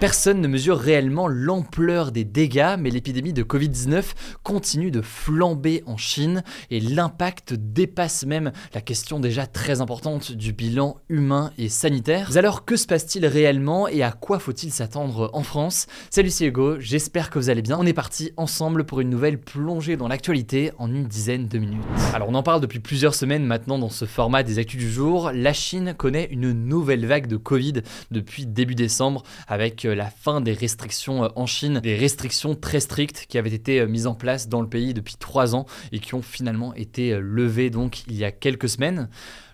Personne ne mesure réellement l'ampleur des dégâts, mais l'épidémie de Covid-19 continue de flamber en Chine et l'impact dépasse même la question déjà très importante du bilan humain et sanitaire. Alors que se passe-t-il réellement et à quoi faut-il s'attendre en France? Salut c'est Hugo, j'espère que vous allez bien. On est parti ensemble pour une nouvelle plongée dans l'actualité en une dizaine de minutes. Alors on en parle depuis plusieurs semaines maintenant dans ce format des actus du jour. La Chine connaît une nouvelle vague de Covid depuis début décembre avec la fin des restrictions euh, en Chine, des restrictions très strictes qui avaient été euh, mises en place dans le pays depuis trois ans et qui ont finalement été euh, levées donc il y a quelques semaines.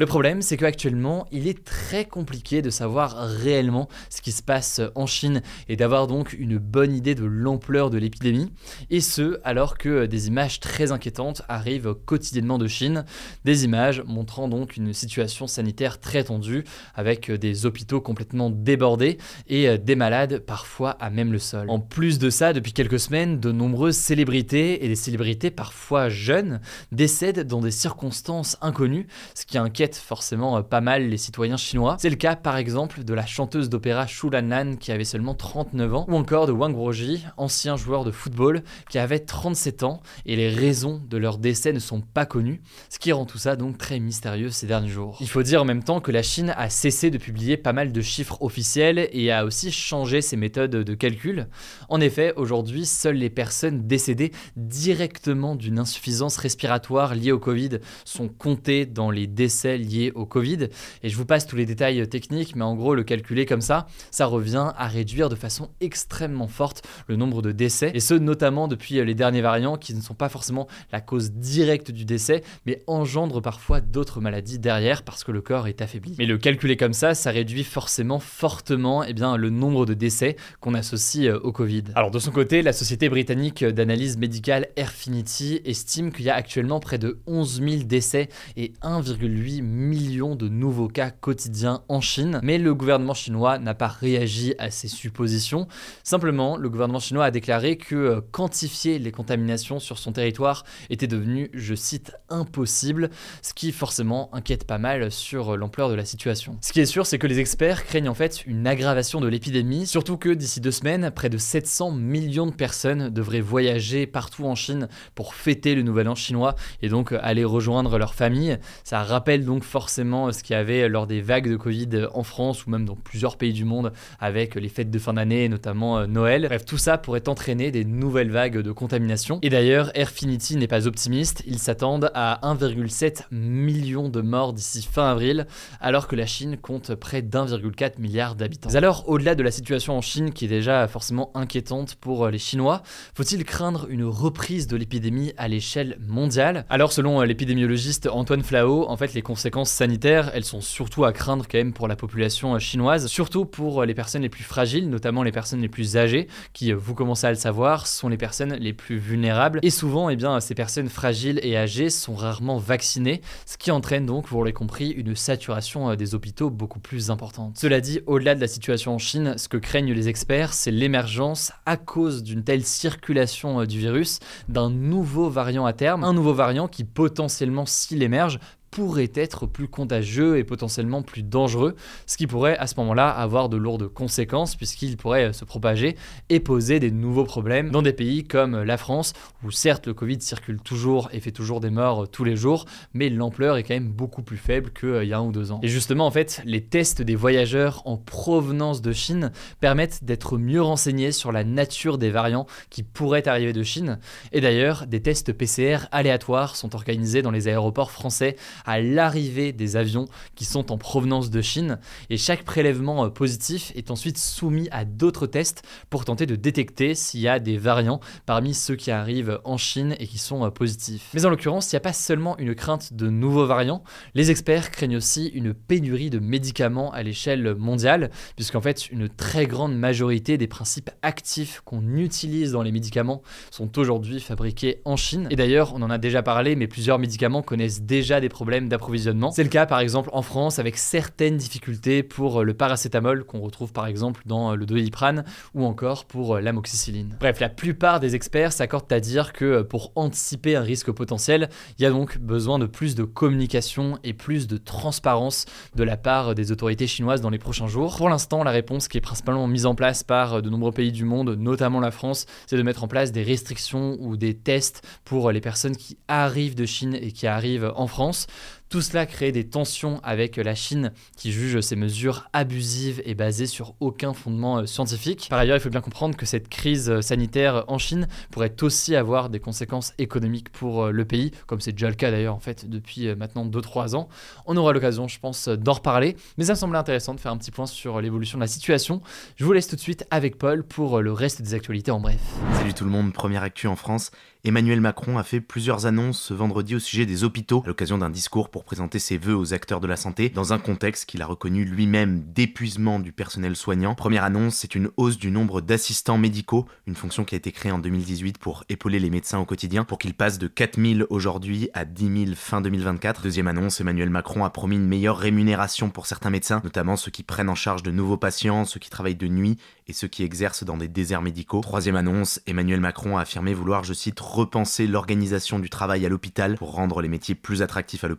Le problème, c'est qu'actuellement, il est très compliqué de savoir réellement ce qui se passe en Chine et d'avoir donc une bonne idée de l'ampleur de l'épidémie. Et ce, alors que des images très inquiétantes arrivent quotidiennement de Chine. Des images montrant donc une situation sanitaire très tendue avec des hôpitaux complètement débordés et des malades parfois à même le sol. En plus de ça, depuis quelques semaines, de nombreuses célébrités et des célébrités parfois jeunes décèdent dans des circonstances inconnues, ce qui inquiète forcément euh, pas mal les citoyens chinois. C'est le cas par exemple de la chanteuse d'opéra Shu Lanlan qui avait seulement 39 ans, ou encore de Wang Guoji, ancien joueur de football qui avait 37 ans, et les raisons de leur décès ne sont pas connues, ce qui rend tout ça donc très mystérieux ces derniers jours. Il faut dire en même temps que la Chine a cessé de publier pas mal de chiffres officiels et a aussi changé ses méthodes de calcul. En effet, aujourd'hui, seules les personnes décédées directement d'une insuffisance respiratoire liée au Covid sont comptées dans les décès liés au Covid. Et je vous passe tous les détails techniques, mais en gros, le calculer comme ça, ça revient à réduire de façon extrêmement forte le nombre de décès, et ce notamment depuis les derniers variants qui ne sont pas forcément la cause directe du décès, mais engendrent parfois d'autres maladies derrière parce que le corps est affaibli. Mais le calculer comme ça, ça réduit forcément fortement eh bien, le nombre de décès qu'on associe au Covid. Alors de son côté, la société britannique d'analyse médicale Airfinity estime qu'il y a actuellement près de 11 000 décès et 1,8 millions de nouveaux cas quotidiens en Chine, mais le gouvernement chinois n'a pas réagi à ces suppositions. Simplement, le gouvernement chinois a déclaré que euh, quantifier les contaminations sur son territoire était devenu, je cite, impossible, ce qui forcément inquiète pas mal sur l'ampleur de la situation. Ce qui est sûr, c'est que les experts craignent en fait une aggravation de l'épidémie, surtout que d'ici deux semaines, près de 700 millions de personnes devraient voyager partout en Chine pour fêter le nouvel an chinois et donc aller rejoindre leur famille. Ça rappelle donc forcément ce qu'il y avait lors des vagues de Covid en France ou même dans plusieurs pays du monde avec les fêtes de fin d'année, notamment euh, Noël. Bref, tout ça pourrait entraîner des nouvelles vagues de contamination. Et d'ailleurs, Airfinity n'est pas optimiste. Ils s'attendent à 1,7 million de morts d'ici fin avril, alors que la Chine compte près d'1,4 milliard d'habitants. Alors, au-delà de la situation en Chine qui est déjà forcément inquiétante pour euh, les Chinois, faut-il craindre une reprise de l'épidémie à l'échelle mondiale? Alors, selon euh, l'épidémiologiste Antoine Flao, en fait, les conséquences sanitaires, elles sont surtout à craindre quand même pour la population euh, chinoise, surtout pour les personnes les plus fragiles, notamment les personnes les plus âgées, qui, vous commencez à le savoir, sont les personnes les plus vulnérables. Et souvent, eh bien, ces personnes fragiles et âgées sont rarement vaccinées, ce qui entraîne donc, vous l'avez compris, une saturation des hôpitaux beaucoup plus importante. Cela dit, au-delà de la situation en Chine, ce que craignent les experts, c'est l'émergence, à cause d'une telle circulation du virus, d'un nouveau variant à terme, un nouveau variant qui potentiellement, s'il émerge, pourrait être plus contagieux et potentiellement plus dangereux, ce qui pourrait à ce moment-là avoir de lourdes conséquences puisqu'il pourrait se propager et poser des nouveaux problèmes dans des pays comme la France où certes le Covid circule toujours et fait toujours des morts tous les jours, mais l'ampleur est quand même beaucoup plus faible qu'il y a un ou deux ans. Et justement en fait, les tests des voyageurs en provenance de Chine permettent d'être mieux renseignés sur la nature des variants qui pourraient arriver de Chine. Et d'ailleurs, des tests PCR aléatoires sont organisés dans les aéroports français à l'arrivée des avions qui sont en provenance de Chine. Et chaque prélèvement euh, positif est ensuite soumis à d'autres tests pour tenter de détecter s'il y a des variants parmi ceux qui arrivent en Chine et qui sont euh, positifs. Mais en l'occurrence, il n'y a pas seulement une crainte de nouveaux variants, les experts craignent aussi une pénurie de médicaments à l'échelle mondiale, puisqu'en fait une très grande majorité des principes actifs qu'on utilise dans les médicaments sont aujourd'hui fabriqués en Chine. Et d'ailleurs, on en a déjà parlé, mais plusieurs médicaments connaissent déjà des problèmes d'approvisionnement. C'est le cas par exemple en France avec certaines difficultés pour le paracétamol qu'on retrouve par exemple dans le doliprane ou encore pour l'amoxicilline. Bref, la plupart des experts s'accordent à dire que pour anticiper un risque potentiel, il y a donc besoin de plus de communication et plus de transparence de la part des autorités chinoises dans les prochains jours. Pour l'instant, la réponse qui est principalement mise en place par de nombreux pays du monde, notamment la France, c'est de mettre en place des restrictions ou des tests pour les personnes qui arrivent de Chine et qui arrivent en France. Tout cela crée des tensions avec la Chine qui juge ces mesures abusives et basées sur aucun fondement euh, scientifique. Par ailleurs, il faut bien comprendre que cette crise euh, sanitaire en Chine pourrait aussi avoir des conséquences économiques pour euh, le pays, comme c'est déjà le cas d'ailleurs en fait depuis maintenant 2-3 ans. On aura l'occasion, je pense, d'en reparler, mais ça me semblait intéressant de faire un petit point sur l'évolution de la situation. Je vous laisse tout de suite avec Paul pour le reste des actualités en bref. Salut tout le monde, première actu en France. Emmanuel Macron a fait plusieurs annonces ce vendredi au sujet des hôpitaux à l'occasion d'un discours pour présenter ses vœux aux acteurs de la santé dans un contexte qu'il a reconnu lui-même d'épuisement du personnel soignant. Première annonce, c'est une hausse du nombre d'assistants médicaux, une fonction qui a été créée en 2018 pour épauler les médecins au quotidien, pour qu'ils passent de 4000 aujourd'hui à 10 000 fin 2024. Deuxième annonce, Emmanuel Macron a promis une meilleure rémunération pour certains médecins, notamment ceux qui prennent en charge de nouveaux patients, ceux qui travaillent de nuit et ceux qui exercent dans des déserts médicaux. Troisième annonce, Emmanuel Macron a affirmé vouloir, je cite, repenser l'organisation du travail à l'hôpital pour rendre les métiers plus attractifs à l'hôpital.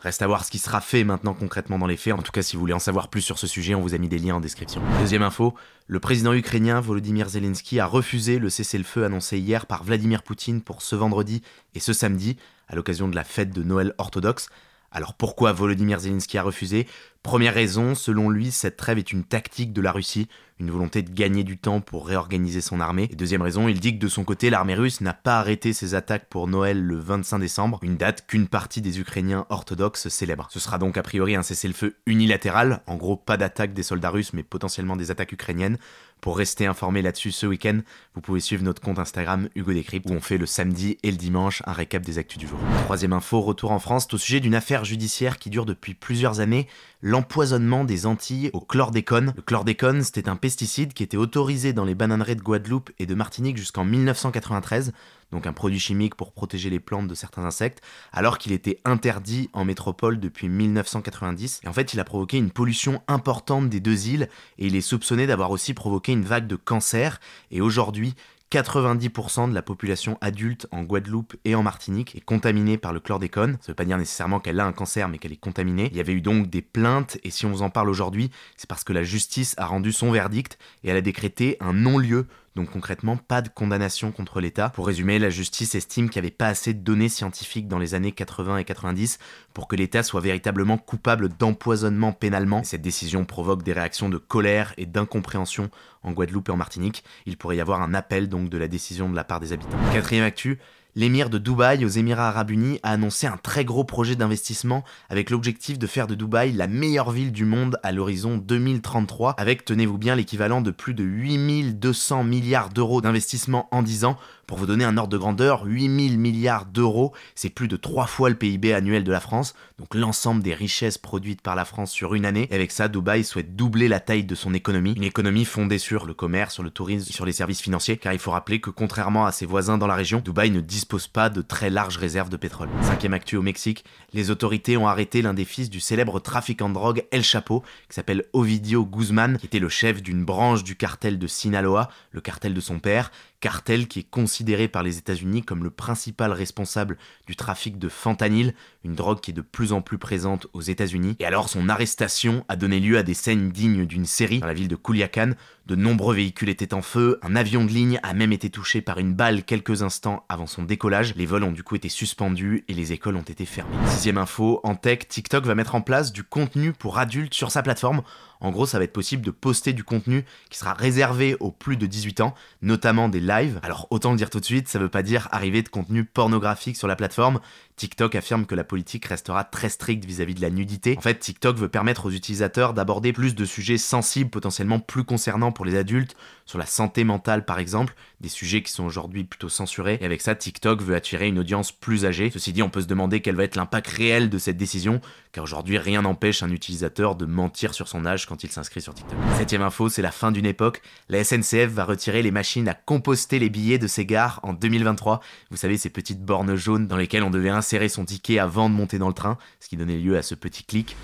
Reste à voir ce qui sera fait maintenant concrètement dans les faits. En tout cas, si vous voulez en savoir plus sur ce sujet, on vous a mis des liens en description. Deuxième info, le président ukrainien Volodymyr Zelensky a refusé le cessez-le-feu annoncé hier par Vladimir Poutine pour ce vendredi et ce samedi, à l'occasion de la fête de Noël orthodoxe. Alors pourquoi Volodymyr Zelensky a refusé? Première raison, selon lui, cette trêve est une tactique de la Russie, une volonté de gagner du temps pour réorganiser son armée. Et deuxième raison, il dit que de son côté, l'armée russe n'a pas arrêté ses attaques pour Noël le 25 décembre, une date qu'une partie des Ukrainiens orthodoxes célèbre. Ce sera donc a priori un cessez-le-feu unilatéral, en gros pas d'attaque des soldats russes mais potentiellement des attaques ukrainiennes. Pour rester informé là-dessus ce week-end, vous pouvez suivre notre compte Instagram Hugo Décrypte où on fait le samedi et le dimanche un récap des actus du jour. Troisième info, retour en France, au sujet d'une affaire judiciaire qui dure depuis plusieurs années, l'empoisonnement des Antilles au chlordécone. Le chlordécone, c'était un qui était autorisé dans les bananeraies de Guadeloupe et de Martinique jusqu'en 1993 donc un produit chimique pour protéger les plantes de certains insectes, alors qu'il était interdit en métropole depuis 1990. Et en fait, il a provoqué une pollution importante des deux îles, et il est soupçonné d'avoir aussi provoqué une vague de cancer. Et aujourd'hui, 90% de la population adulte en Guadeloupe et en Martinique est contaminée par le chlordécone. Ça ne veut pas dire nécessairement qu'elle a un cancer, mais qu'elle est contaminée. Il y avait eu donc des plaintes, et si on vous en parle aujourd'hui, c'est parce que la justice a rendu son verdict et elle a décrété un non-lieu donc concrètement pas de condamnation contre l'État. Pour résumer, la justice estime qu'il n'y avait pas assez de données scientifiques dans les années 80 et 90 pour que l'État soit véritablement coupable d'empoisonnement pénalement. cette décision provoque des réactions de colère et d'incompréhension en Guadeloupe et en Martinique. Il pourrait y avoir un appel donc de la décision de la part des habitants. Quatrième actu, l'émir de Dubaï aux Émirats arabes unis a annoncé un très gros projet d'investissement avec l'objectif de faire de Dubaï la meilleure ville du monde à l'horizon 2033 avec, tenez-vous bien, l'équivalent de plus de 8200 milliards d'euros d'investissement en 10 ans pour vous donner un ordre de grandeur, 8000 milliards d'euros, c'est plus de 3 fois le PIB annuel de la France, donc l'ensemble des richesses produites par la France sur une année. Et avec ça, Dubaï souhaite doubler la taille de son économie, une économie fondée sur le commerce, sur le tourisme, sur les services financiers, car il faut rappeler que contrairement à ses voisins dans la région, Dubaï ne dispose pas de très larges réserves de pétrole. Cinquième actu au Mexique, les autorités ont arrêté l'un des fils du célèbre trafiquant de drogue El Chapo, qui s'appelle Ovidio Guzman, qui était le chef d'une branche du cartel de Sinaloa, le cartel de son père, cartel qui est considéré par les États-Unis comme le principal responsable du trafic de fentanyl, une drogue qui est de plus en plus présente aux États-Unis. Et alors son arrestation a donné lieu à des scènes dignes d'une série dans la ville de Culiacan. De nombreux véhicules étaient en feu, un avion de ligne a même été touché par une balle quelques instants avant son décollage. Les vols ont du coup été suspendus et les écoles ont été fermées. Sixième info, en tech, TikTok va mettre en place du contenu pour adultes sur sa plateforme en gros, ça va être possible de poster du contenu qui sera réservé aux plus de 18 ans, notamment des lives. Alors autant le dire tout de suite, ça veut pas dire arriver de contenu pornographique sur la plateforme. TikTok affirme que la politique restera très stricte vis-à-vis de la nudité. En fait, TikTok veut permettre aux utilisateurs d'aborder plus de sujets sensibles, potentiellement plus concernants pour les adultes, sur la santé mentale par exemple, des sujets qui sont aujourd'hui plutôt censurés. Et avec ça, TikTok veut attirer une audience plus âgée. Ceci dit, on peut se demander quel va être l'impact réel de cette décision, car aujourd'hui rien n'empêche un utilisateur de mentir sur son âge quand il s'inscrit sur TikTok. Septième info, c'est la fin d'une époque. La SNCF va retirer les machines à composter les billets de ses gares en 2023. Vous savez, ces petites bornes jaunes dans lesquelles on devait insérer son ticket avant de monter dans le train, ce qui donnait lieu à ce petit clic.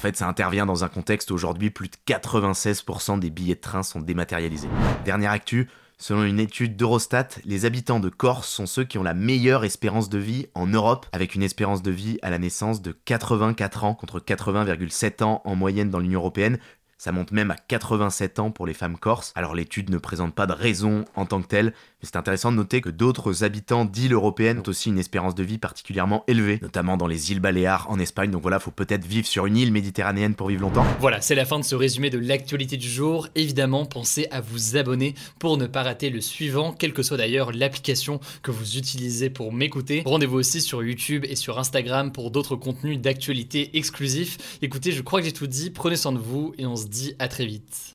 En fait, ça intervient dans un contexte où aujourd'hui plus de 96% des billets de train sont dématérialisés. Dernière actu, Selon une étude d'Eurostat, les habitants de Corse sont ceux qui ont la meilleure espérance de vie en Europe, avec une espérance de vie à la naissance de 84 ans contre 80,7 ans en moyenne dans l'Union européenne, ça monte même à 87 ans pour les femmes corses. Alors l'étude ne présente pas de raison en tant que telle, mais c'est intéressant de noter que d'autres habitants d'îles européennes ont aussi une espérance de vie particulièrement élevée, notamment dans les îles Baléares en Espagne. Donc voilà, faut peut-être vivre sur une île méditerranéenne pour vivre longtemps. Voilà, c'est la fin de ce résumé de l'actualité du jour. Évidemment, pensez à vous abonner pour ne pas rater le suivant, quelle que soit d'ailleurs l'application que vous utilisez pour m'écouter. Rendez-vous aussi sur YouTube et sur Instagram pour d'autres contenus d'actualité exclusifs. Écoutez, je crois que j'ai tout dit. Prenez soin de vous et on se dit à très vite.